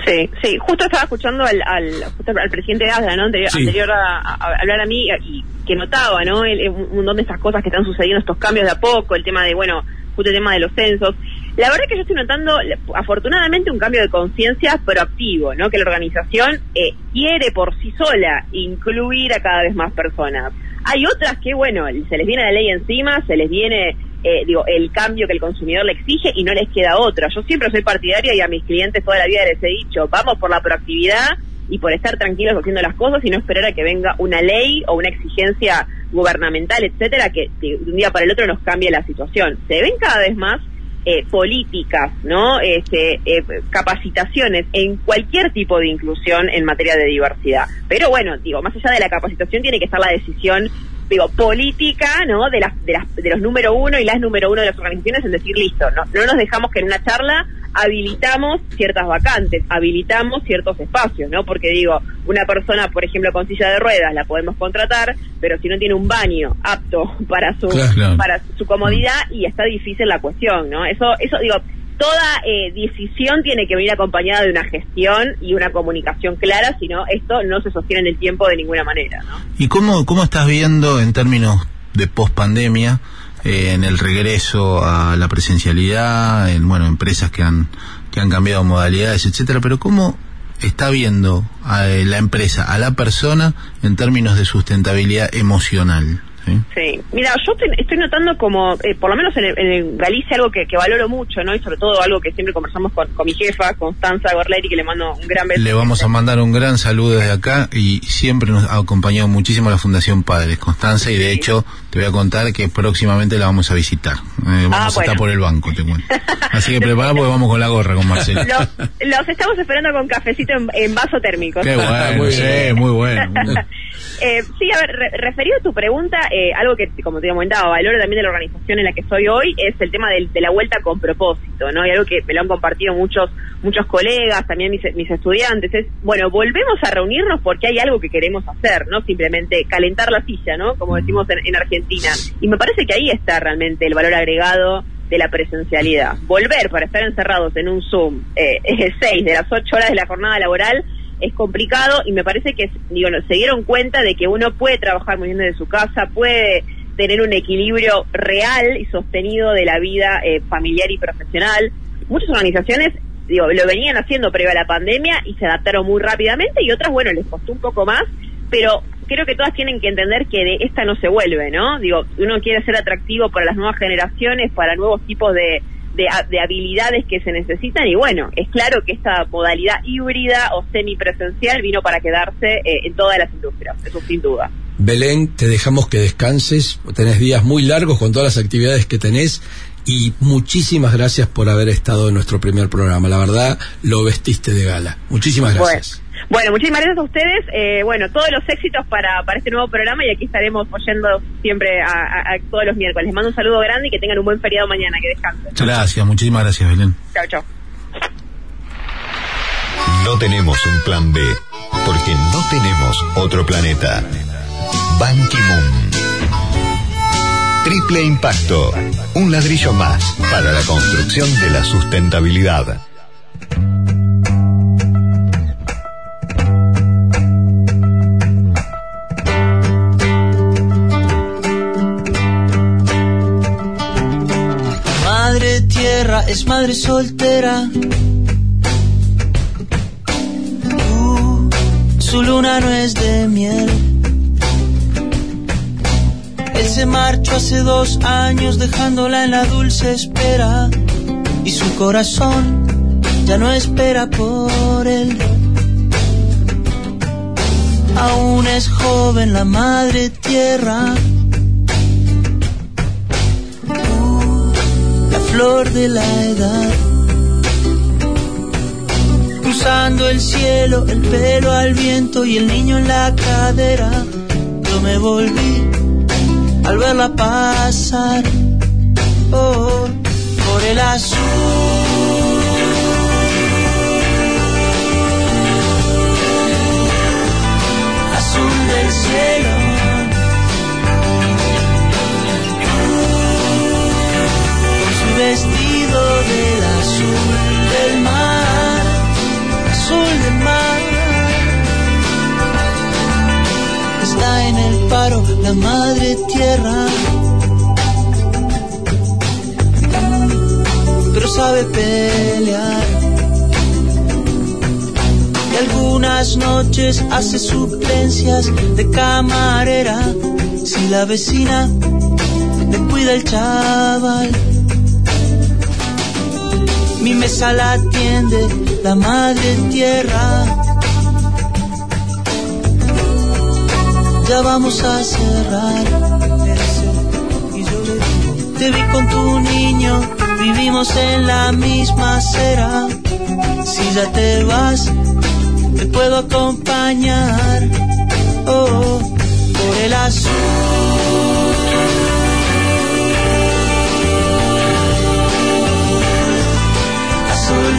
Sí, sí, justo estaba escuchando al, al, justo al presidente de ASDA, ¿no? Anterior, Sí. anterior a, hablar a mí y que notaba, ¿no? El- un montón de estas cosas que están sucediendo, estos cambios de a poco, el tema de, bueno, justo el tema de los censos. La verdad que yo estoy notando, afortunadamente, un cambio de conciencia proactivo, ¿no? Que la organización eh, quiere por sí sola incluir a cada vez más personas. Hay otras que, bueno, se les viene la ley encima, se les viene, eh, digo, el cambio que el consumidor le exige y no les queda otra. Yo siempre soy partidaria y a mis clientes toda la vida les he dicho, vamos por la proactividad y por estar tranquilos haciendo las cosas y no esperar a que venga una ley o una exigencia gubernamental, etcétera, que de un día para el otro nos cambie la situación. Se ven cada vez más eh, políticas, ¿no? Este, eh, capacitaciones en cualquier tipo de inclusión en materia de diversidad. Pero bueno, digo, más allá de la capacitación tiene que estar la decisión, digo, política, ¿no? De las, de las, de los número uno y las número uno de las organizaciones en decir listo, no, no nos dejamos que en una charla habilitamos ciertas vacantes, habilitamos ciertos espacios, ¿no? Porque digo, una persona, por ejemplo, con silla de ruedas la podemos contratar, pero si no tiene un baño apto [LAUGHS] para su Claro. para su comodidad y está difícil la cuestión, ¿no? Eso eso digo, toda eh, decisión tiene que venir acompañada de una gestión y una comunicación clara, si no esto no se sostiene en el tiempo de ninguna manera, ¿no? ¿Y cómo, cómo estás viendo en términos de pospandemia, eh, en el regreso a la presencialidad, en bueno, empresas que han, que han cambiado modalidades, etcétera, pero cómo está viendo a eh, la empresa, a la persona, en términos de sustentabilidad emocional? ¿Sí? Sí, mira, yo estoy, estoy notando como, eh, por lo menos en, el- en el Galicia, algo que, que valoro mucho, ¿no? Y sobre todo algo que siempre conversamos con, con mi jefa, Constanza Gorleri, que le mando un gran beso. Le vamos a mandar un gran saludo desde acá y siempre nos ha acompañado muchísimo la Fundación Padres, Constanza, y de Sí. hecho te voy a contar que próximamente la vamos a visitar. Eh, vamos a Ah, bueno. estar por el banco, te cuento. [LAUGHS] Así que prepara porque vamos con la gorra con Marcelo. Los, los estamos esperando con cafecito en, en vaso térmico. Qué bueno, Muy sí, bien. muy bueno. [LAUGHS] Eh, sí, a ver, re- referido a tu pregunta, eh, algo que, como te comentaba, valoro también de la organización en la que soy hoy, es el tema del- de, la vuelta con propósito, ¿no? Y algo que me lo han compartido muchos muchos colegas, también mis, mis estudiantes, es, bueno, volvemos a reunirnos porque hay algo que queremos hacer, ¿no? Simplemente calentar la silla, ¿no? Como decimos en, en Argentina. Y me parece que ahí está realmente el valor agregado de la presencialidad. Volver para estar encerrados en un Zoom, eh, seis de las ocho horas de la jornada laboral, es complicado y me parece que digo, se dieron cuenta de que uno puede trabajar muy bien desde su casa, puede tener un equilibrio real y sostenido de la vida eh, familiar y profesional. Muchas organizaciones digo, lo venían haciendo previo a la pandemia y se adaptaron muy rápidamente y otras, bueno, les costó un poco más, pero creo que todas tienen que entender que de esta no se vuelve, ¿no? Digo, uno quiere ser atractivo para las nuevas generaciones, para nuevos tipos de, de, ha- de habilidades que se necesitan y bueno, es claro que esta modalidad híbrida o semipresencial vino para quedarse eh, en todas las industrias, eso sin duda. Belén, te dejamos que descanses, tenés días muy largos con todas las actividades que tenés y muchísimas gracias por haber estado en nuestro primer programa. La verdad, lo vestiste de gala. Muchísimas gracias. Bueno, bueno, muchísimas gracias a ustedes. Eh, bueno, todos los éxitos para, para este nuevo programa y aquí estaremos oyendo siempre a, a- a todos los miércoles. Les mando un saludo grande y que tengan un buen feriado mañana. Que descansen. Gracias, muchísimas gracias, Belén. Chao, chao. No tenemos un plan B, porque no tenemos otro planeta. Ban Ki-moon. Triple impacto. Un ladrillo más para la construcción de la sustentabilidad. Tierra es madre soltera. Uh, su luna no es de miel. Él se marchó hace dos años dejándola en la dulce espera. Y su corazón ya no espera por él. Aún es joven la madre tierra. Flor de la edad. Cruzando el cielo, el pelo al viento y el niño en la cadera. Yo me volví al verla pasar oh, por el azul. Azul del cielo. del azul del mar, azul del mar. Está en el paro la madre tierra, pero sabe pelear. Y algunas noches hace suplencias de camarera si la vecina le cuida el chaval. Mi mesa la atiende la madre tierra. Ya vamos a cerrar. Te vi con tu niño, vivimos en la misma acera. Si ya te vas, te puedo acompañar. Oh, por el azul.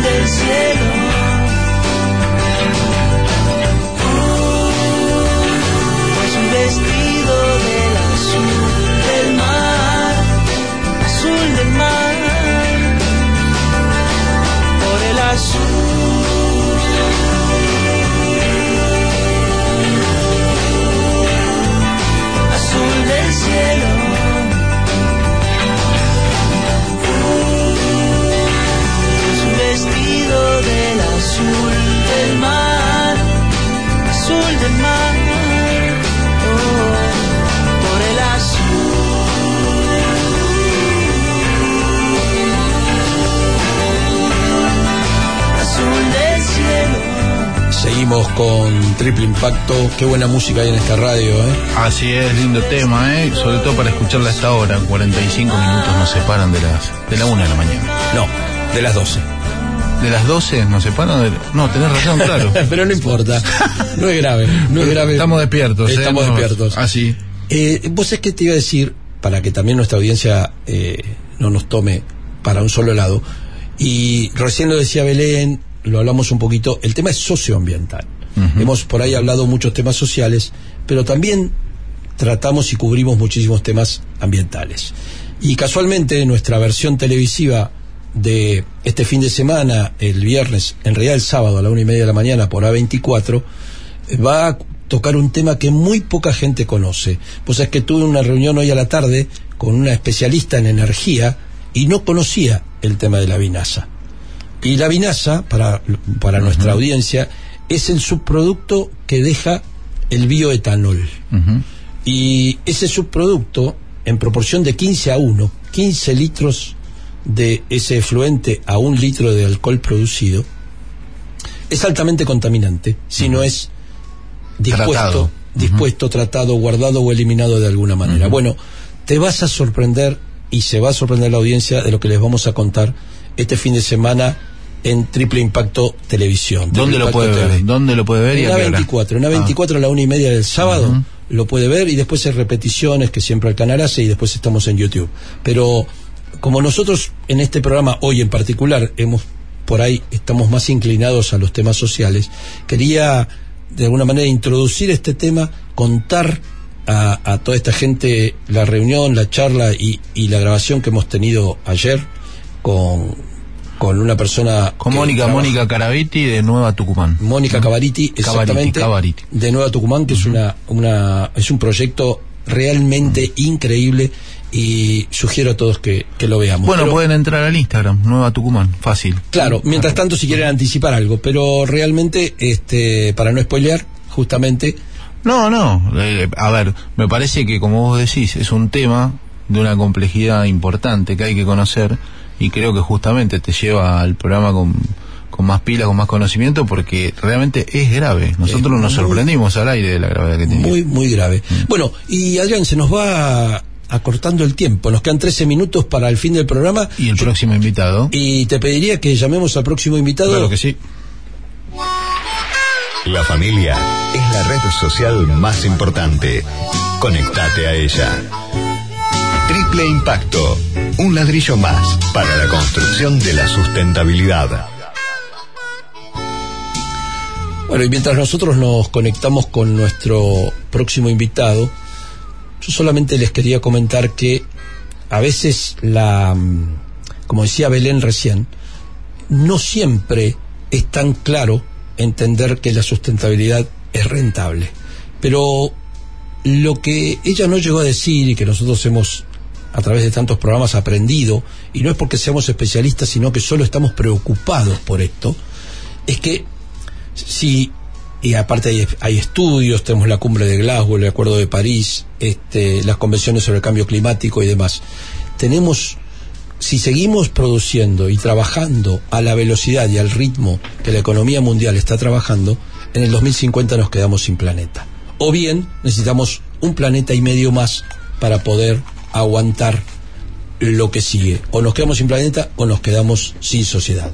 Del cielo. Es un vestido del azul del mar, azul del mar, por el azul. Con Triple Impacto. Qué buena música hay en esta radio, ¿eh? Así es, lindo tema, ¿eh? Sobre todo para escucharla a esta hora. 45 minutos nos separan de las de la 1 de la mañana. No, de las 12. De las 12 nos separan de... No, tenés razón, claro. [LAUGHS] Pero no importa. No es grave. No es grave. Estamos despiertos. ¿eh? Estamos No- despiertos. Así. Eh, Vos es que te iba a decir, para que también nuestra audiencia eh, no nos tome para un solo lado, y recién lo decía Belén, lo hablamos un poquito, el tema es socioambiental. Hemos por ahí hablado muchos temas sociales, pero también tratamos y cubrimos muchísimos temas ambientales. Y casualmente nuestra versión televisiva de este fin de semana, el viernes, en realidad el sábado a la una y media de la mañana por A24, eh, va a tocar un tema que muy poca gente conoce. Pues es que tuve una reunión hoy a la tarde con una especialista en energía y no conocía el tema de la vinaza. Y la vinaza, para, para nuestra audiencia, es el subproducto que deja el bioetanol. Y ese subproducto, en proporción de 15 a 1, 15 litros de ese efluente a un litro de alcohol producido, es altamente contaminante si no es dispuesto, Tratado. dispuesto, tratado, guardado o eliminado de alguna manera. Bueno, te vas a sorprender y se va a sorprender la audiencia de lo que les vamos a contar este fin de semana en Triple Impacto Televisión. ¿Dónde lo puede ver? ¿Dónde lo puede ver? En a la qué hora? 24, en la 24 a la una y media del sábado lo puede ver y después hay repeticiones que siempre el canal hace y después estamos en YouTube. Pero como nosotros en este programa hoy en particular hemos por ahí estamos más inclinados a los temas sociales, quería de alguna manera introducir este tema, contar a, a toda esta gente la reunión, la charla y, y la grabación que hemos tenido ayer con, con una persona Con Mónica, Mónica Caraviti de Nueva Tucumán. Mónica Cavariti, exactamente, de Nueva Tucumán, que es una, una es un proyecto realmente increíble y sugiero a todos que, que lo veamos. Bueno, Pero, pueden entrar al Instagram, Nueva Tucumán, fácil. Claro, mientras tanto si quieren anticipar algo, pero realmente, este, para no spoilear, justamente, No, no, eh, a ver, me parece que como vos decís, es un tema de una complejidad importante que hay que conocer y creo que justamente te lleva al programa con, con más pilas, con más conocimiento, porque realmente es grave. Nosotros Es nos muy- sorprendimos al aire de la gravedad que tenía. muy, muy grave. Bueno, y Adrián, se nos va acortando el tiempo, nos quedan 13 minutos para el fin del programa Y el próximo invitado, y te pediría que llamemos al próximo invitado. claro que sí. La familia es la red social más importante. Conectate a ella. Triple Impacto. Un ladrillo más para la construcción de la sustentabilidad. Bueno, y mientras nosotros nos conectamos con nuestro próximo invitado, yo solamente les quería comentar que a veces la, mm, como decía Belén recién, no siempre es tan claro entender que la sustentabilidad es rentable. Pero lo que ella no llegó a decir y que nosotros hemos a través de tantos programas aprendido, y no es porque seamos especialistas, sino que solo estamos preocupados por esto, es que si, y aparte hay, hay estudios, tenemos la cumbre de Glasgow, el Acuerdo de París, este, las convenciones sobre el cambio climático y demás, tenemos si seguimos produciendo y trabajando a la velocidad y al ritmo que la economía mundial está trabajando, en el 2050 nos quedamos sin planeta. O bien necesitamos un planeta y medio más para poder aguantar lo que sigue. O nos quedamos sin planeta o nos quedamos sin sociedad.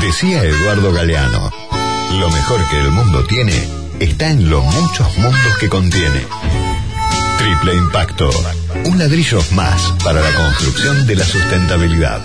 Decía Eduardo Galeano, lo mejor que el mundo tiene está en los muchos mundos que contiene. Triple Impacto, un ladrillo más para la construcción de la sustentabilidad.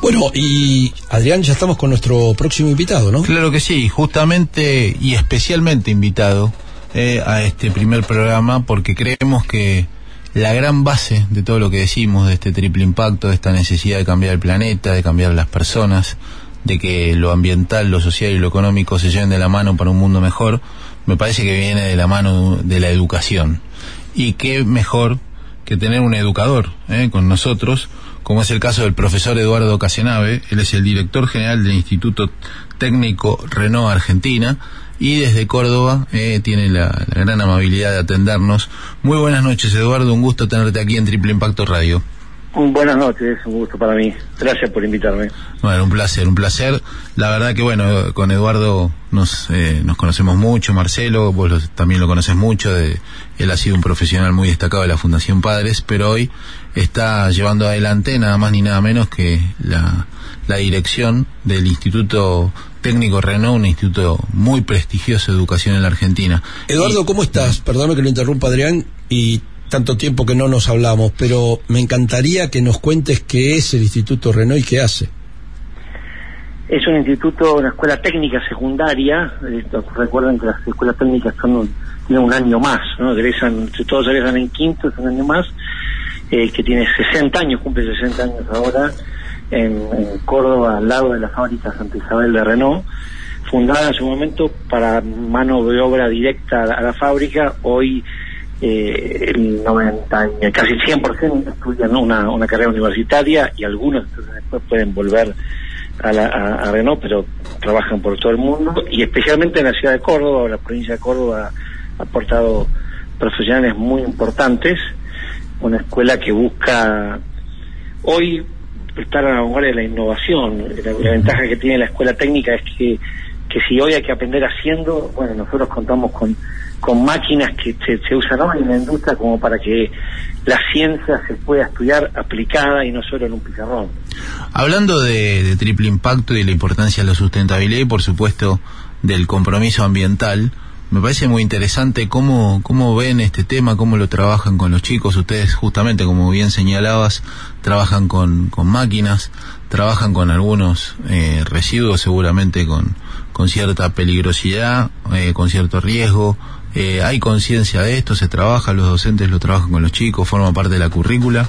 Bueno, y Adrián, ya estamos con nuestro próximo invitado, ¿no? Claro que sí, justamente y especialmente invitado eh, a este primer programa porque creemos que la gran base de todo lo que decimos de este triple impacto, de esta necesidad de cambiar el planeta, de cambiar las personas, de que lo ambiental, lo social y lo económico se lleven de la mano para un mundo mejor, me parece que viene de la mano de la educación. Y qué mejor que tener un educador eh, con nosotros, como es el caso del profesor Eduardo Casenave, él es el director general del Instituto Técnico Renault Argentina y desde Córdoba eh, tiene la, la gran amabilidad de atendernos. Muy buenas noches Eduardo, un gusto tenerte aquí en Triple Impacto Radio. Buenas noches, un gusto para mí. Gracias por invitarme. Bueno, un placer, un placer. La verdad que bueno, con Eduardo nos, eh, nos conocemos mucho, Marcelo, vos lo- también lo conoces mucho, de, él ha sido un profesional muy destacado de la Fundación Padres, pero hoy está llevando adelante nada más ni nada menos que la, la dirección del Instituto Técnico Renault, un instituto muy prestigioso de educación en la Argentina. Eduardo, ¿cómo estás? Perdóname que lo interrumpa, Adrián, y tanto tiempo que no nos hablamos, pero me encantaría que nos cuentes qué es el Instituto Renault y qué hace. Es un instituto, una escuela técnica secundaria. eh, recuerden que las escuelas técnicas son un, tienen un año más, ¿no? Egresan, si todos egresan en quinto, es un año más, eh, que tiene 60 años, cumple 60 años ahora, en, Córdoba, al lado de la fábrica Santa Isabel de Renault, fundada en su momento para mano de obra directa a la, fábrica. Hoy eh, el 90, y casi el 100% estudian una, una carrera universitaria y algunos después pueden volver a, la, a Renault, pero trabajan por todo el mundo y especialmente en la ciudad de Córdoba o la provincia de Córdoba ha aportado profesionales muy importantes, una escuela que busca hoy estar a la la innovación. La, ventaja que tiene la escuela técnica es que, que si hoy hay que aprender haciendo, bueno, nosotros contamos con, con máquinas que se, se usan hoy en la industria como para que la ciencia se pueda estudiar aplicada y no solo en un pizarrón. Hablando de, de triple impacto y de la importancia de la sustentabilidad y por supuesto del compromiso ambiental, me parece muy interesante cómo, cómo ven este tema, cómo lo trabajan con los chicos. Ustedes justamente, como bien señalabas, trabajan con, con máquinas, trabajan con algunos eh, residuos seguramente con, con cierta peligrosidad, eh, con cierto riesgo. Eh, ¿Hay conciencia de esto? ¿Se trabaja? ¿Los docentes lo trabajan con los chicos? ¿Forma parte de la currícula?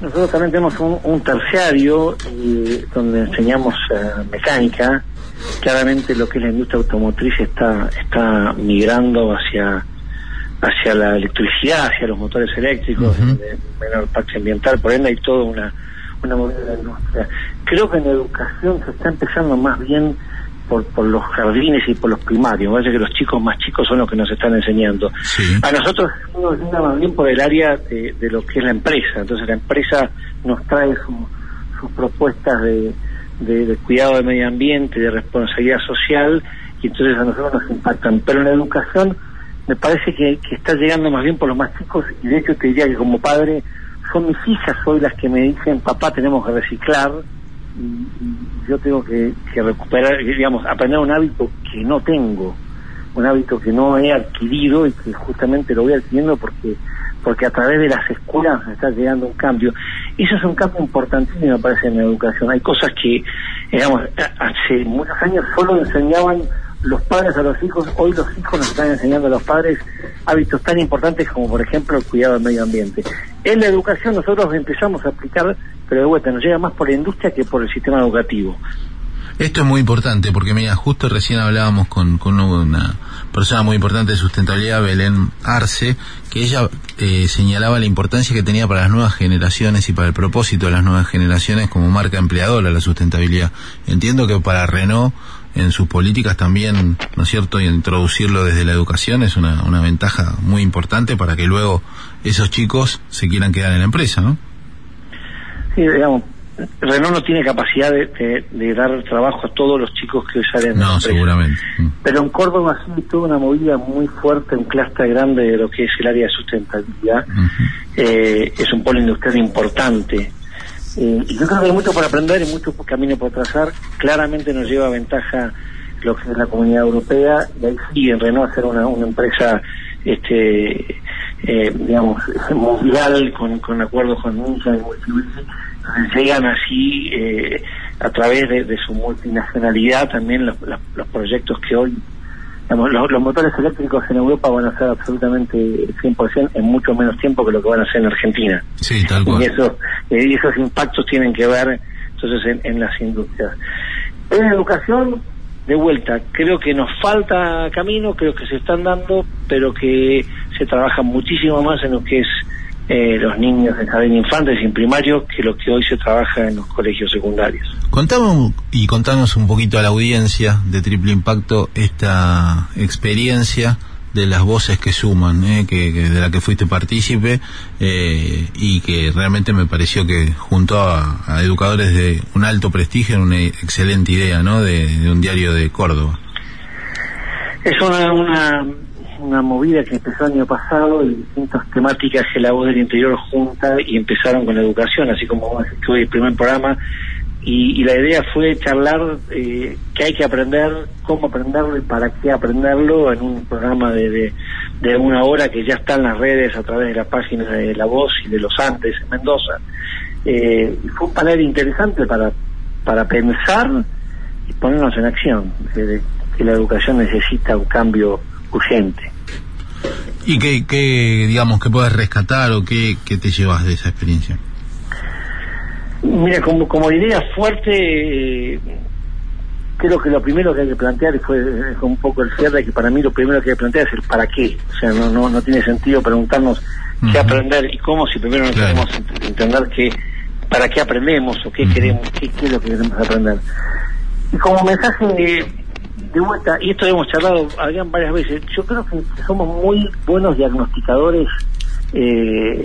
Nosotros también tenemos un, terciario eh, donde enseñamos eh, mecánica. Claramente lo que es la industria automotriz está está migrando hacia hacia la electricidad, hacia los motores eléctricos, de menor impacto ambiental, por ende hay toda una, una movida de la industria. Creo que en educación se está empezando más bien por, por los jardines y por los primarios. Me parece que los chicos más chicos son los que nos están enseñando. Sí. A nosotros nos llega más bien por el área de, de lo que es la empresa. Entonces la empresa nos trae su- sus propuestas de, de- de cuidado del medio ambiente, de responsabilidad social, y entonces a nosotros nos impactan. Pero en la educación me parece que, que está llegando más bien por los más chicos, y de hecho te diría que como padre son mis hijas hoy las que me dicen, papá, tenemos que reciclar, y, y yo tengo que, que recuperar, digamos, aprender un hábito que no tengo un hábito que no he adquirido y que justamente lo voy adquiriendo porque porque a través de las escuelas está llegando un cambio. Eso es un cambio importantísimo, me parece, en la educación. Hay cosas que, digamos, hace muchos años solo enseñaban los padres a los hijos, hoy los hijos nos están enseñando a los padres hábitos tan importantes como, por ejemplo, el cuidado del medio ambiente. En la educación nosotros empezamos a aplicar, pero de vuelta nos llega más por la industria que por el sistema educativo. Esto es muy importante porque, mira, justo recién hablábamos con, con una persona muy importante de sustentabilidad, Belén Arce, que ella eh, señalaba la importancia que tenía para las nuevas generaciones y para el propósito de las nuevas generaciones como marca empleadora la sustentabilidad. Entiendo que para Renault en sus políticas también, ¿no es cierto?, y introducirlo desde la educación es una, una ventaja muy importante para que luego esos chicos se quieran quedar en la empresa, ¿no? Sí, digamos, Renault no tiene capacidad de, de- de dar trabajo a todos los chicos que hoy salen No, seguramente. Mm. Pero en Córdoba sí tuvo una movida muy fuerte, un clúster grande de lo que es el área de sustentabilidad. Eh, es un polo industrial importante. Eh, y yo creo que hay mucho por aprender y mucho camino por trazar. Claramente nos lleva ventaja lo que es la comunidad europea y ahí sí en Renault hacer una, una empresa este eh, digamos mundial con, con acuerdos con Nissan y Mitsubishi llegan así eh, a través de, de su multinacionalidad también los, los- los proyectos que hoy digamos, los, los motores eléctricos en Europa van a ser absolutamente 100% en mucho menos tiempo que lo que van a hacer en Argentina. Sí, tal y eso eh, y esos impactos tienen que ver entonces en, en las industrias. En educación de vuelta creo que nos falta camino creo que se están dando pero que se trabaja muchísimo más en lo que es eh, los niños en jardín de infantes y en primario que lo que hoy se trabaja en los colegios secundarios Contamos y contanos un poquito a la audiencia de Triple Impacto esta experiencia de las voces que suman, ¿eh? que, que de la que fuiste partícipe eh, y que realmente me pareció que junto a, a educadores de un alto prestigio era una excelente idea, ¿no? De, de un diario de Córdoba. Es una, una, una movida que empezó el año pasado y distintas temáticas que la voz del interior junta y empezaron con la educación, así como vos el primer programa. Y, y la idea fue charlar eh, qué hay que aprender, cómo aprenderlo y para qué aprenderlo en un programa de, de, de una hora que ya está en las redes a través de la página de La Voz y de Los Andes en Mendoza. Eh, fue un panel interesante para, para pensar y ponernos en acción, de- de que la educación necesita un cambio urgente. ¿Y qué, qué digamos, que puedes rescatar o qué, qué te llevas de esa experiencia? Mira, como, como idea fuerte, eh, creo que lo primero que hay que plantear, y fue eh, un poco el cierre, que para mí lo primero que hay que plantear es el para qué. O sea, no, no, no tiene sentido preguntarnos qué aprender y cómo si primero no Claro. queremos ent- entender qué, para qué aprendemos o qué queremos, qué, qué es lo que queremos aprender. Y como mensaje de, de vuelta, y esto hemos charlado, Adrián, varias veces, yo creo que somos muy buenos diagnosticadores eh,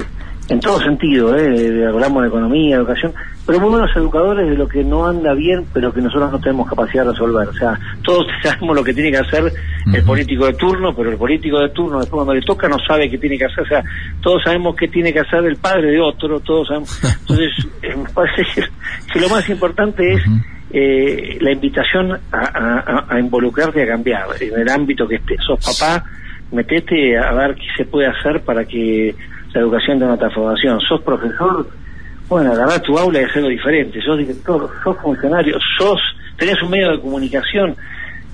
en todo sentido, eh, hablamos de economía, educación, pero muy buenos educadores de lo que no anda bien, pero que nosotros no tenemos capacidad de resolver. O sea, todos [LAUGHS] sabemos lo que tiene que hacer el político de turno, pero el político de turno, después cuando le toca, no sabe qué tiene que hacer. O sea, todos sabemos qué tiene que hacer el padre de otro, todos sabemos. [LAUGHS] Entonces, eh, me parece que, lo más importante es. Eh, la invitación a, a- involucrarte a cambiar. En el ámbito que estés, sos papá, metete a ver qué se puede hacer para que la educación tenga una transformación. Sos profesor, bueno, agarrar tu aula y hacerlo diferente. Sos director, sos funcionario, sos, tenés un medio de comunicación.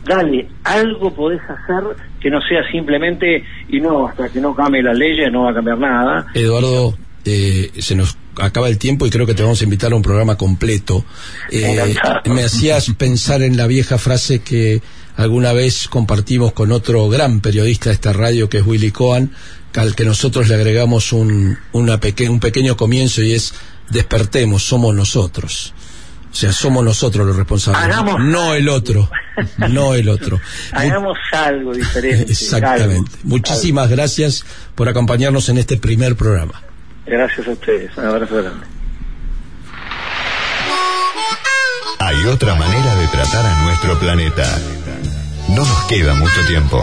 Dale, algo podés hacer que no sea simplemente, y no, hasta que no cambie las leyes no va a cambiar nada. Eduardo, eh, se nos acaba el tiempo y creo que te vamos a invitar a un programa completo. Eh, me hacías pensar en la vieja frase que alguna vez compartimos con otro gran periodista de esta radio que es Willy Cohen, al que nosotros le agregamos un, una peque- un pequeño comienzo y es despertemos, somos nosotros. O sea, somos nosotros los responsables, Hagamos no el otro, no el otro. [LAUGHS] Hagamos algo diferente. [LAUGHS] Exactamente. algo, Muchísimas gracias por acompañarnos en este primer programa. Gracias a ustedes. Un abrazo grande. Hay otra manera de tratar a nuestro planeta. No nos queda mucho tiempo.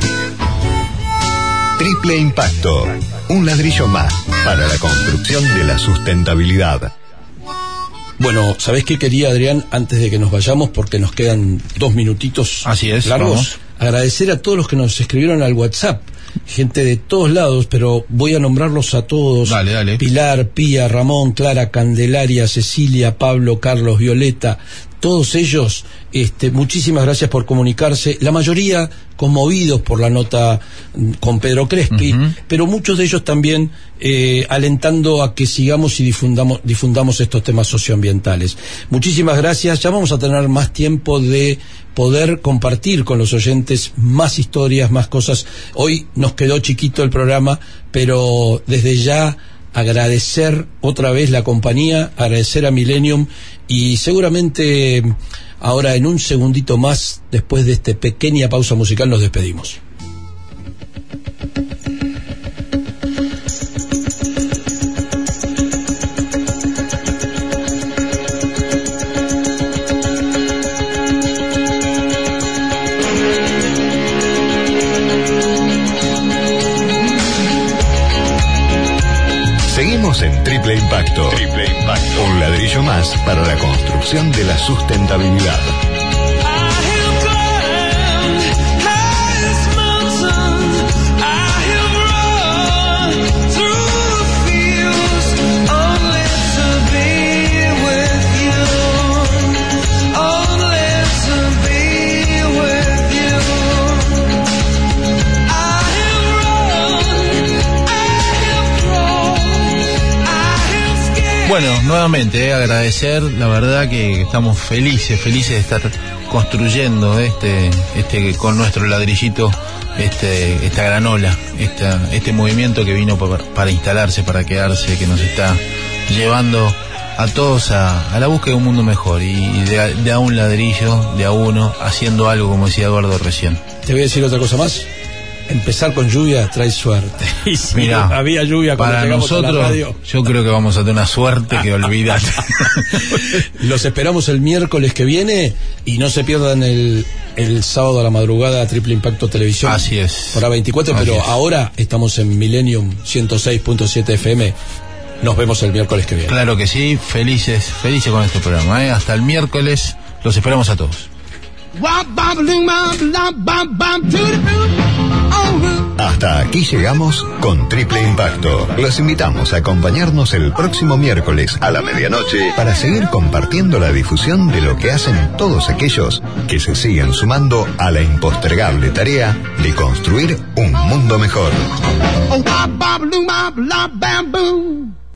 Triple Impacto. Un ladrillo más para la construcción de la sustentabilidad. Bueno, ¿sabés qué quería Adrián antes de que nos vayamos? Porque nos quedan dos minutitos Así es, largos. vamos. Agradecer a todos los que nos escribieron al WhatsApp. Gente de todos lados, pero voy a nombrarlos a todos. Dale, dale. Pilar, Pía, Ramón, Clara, Candelaria, Cecilia, Pablo, Carlos, Violeta, todos ellos, este, muchísimas gracias por comunicarse, la mayoría conmovidos por la nota con Pedro Crespi, pero muchos de ellos también eh, alentando a que sigamos y difundamos, difundamos estos temas socioambientales. Muchísimas gracias, ya vamos a tener más tiempo de poder compartir con los oyentes más historias, más cosas. Hoy nos quedó chiquito el programa, pero desde ya agradecer otra vez la compañía, agradecer a Millennium y seguramente ahora en un segundito más, después de esta pequeña pausa musical, nos despedimos. En Triple Impacto. Triple Impacto. Un ladrillo más para la construcción de la sustentabilidad. Bueno, nuevamente eh, agradecer, la verdad que estamos felices, felices de estar construyendo este, este con nuestro ladrillito, este, esta granola, esta, este movimiento que vino para, para instalarse, para quedarse, que nos está llevando a todos a, la búsqueda de un mundo mejor y de a un ladrillo, de a uno, haciendo algo como decía Eduardo recién. Te voy a decir otra cosa más. Empezar con lluvia trae suerte. [LAUGHS] Y si Mirá, había lluvia cuando para a la nosotros, radio. yo creo que vamos a tener una suerte que [LAUGHS] olvidar. [LAUGHS] Los esperamos el miércoles que viene y no se pierdan el, el sábado a la madrugada Triple Impacto Televisión. Así es. Hora 24, Así pero es. ahora estamos en Millennium 106.7 FM. Nos vemos el miércoles que viene. Claro que sí, felices, felices con este programa. ¿eh? Hasta el miércoles, los esperamos a todos. Hasta aquí llegamos con Triple Impacto. Los invitamos a acompañarnos el próximo miércoles a la medianoche para seguir compartiendo la difusión de lo que hacen todos aquellos que se siguen sumando a la impostergable tarea de construir un mundo mejor.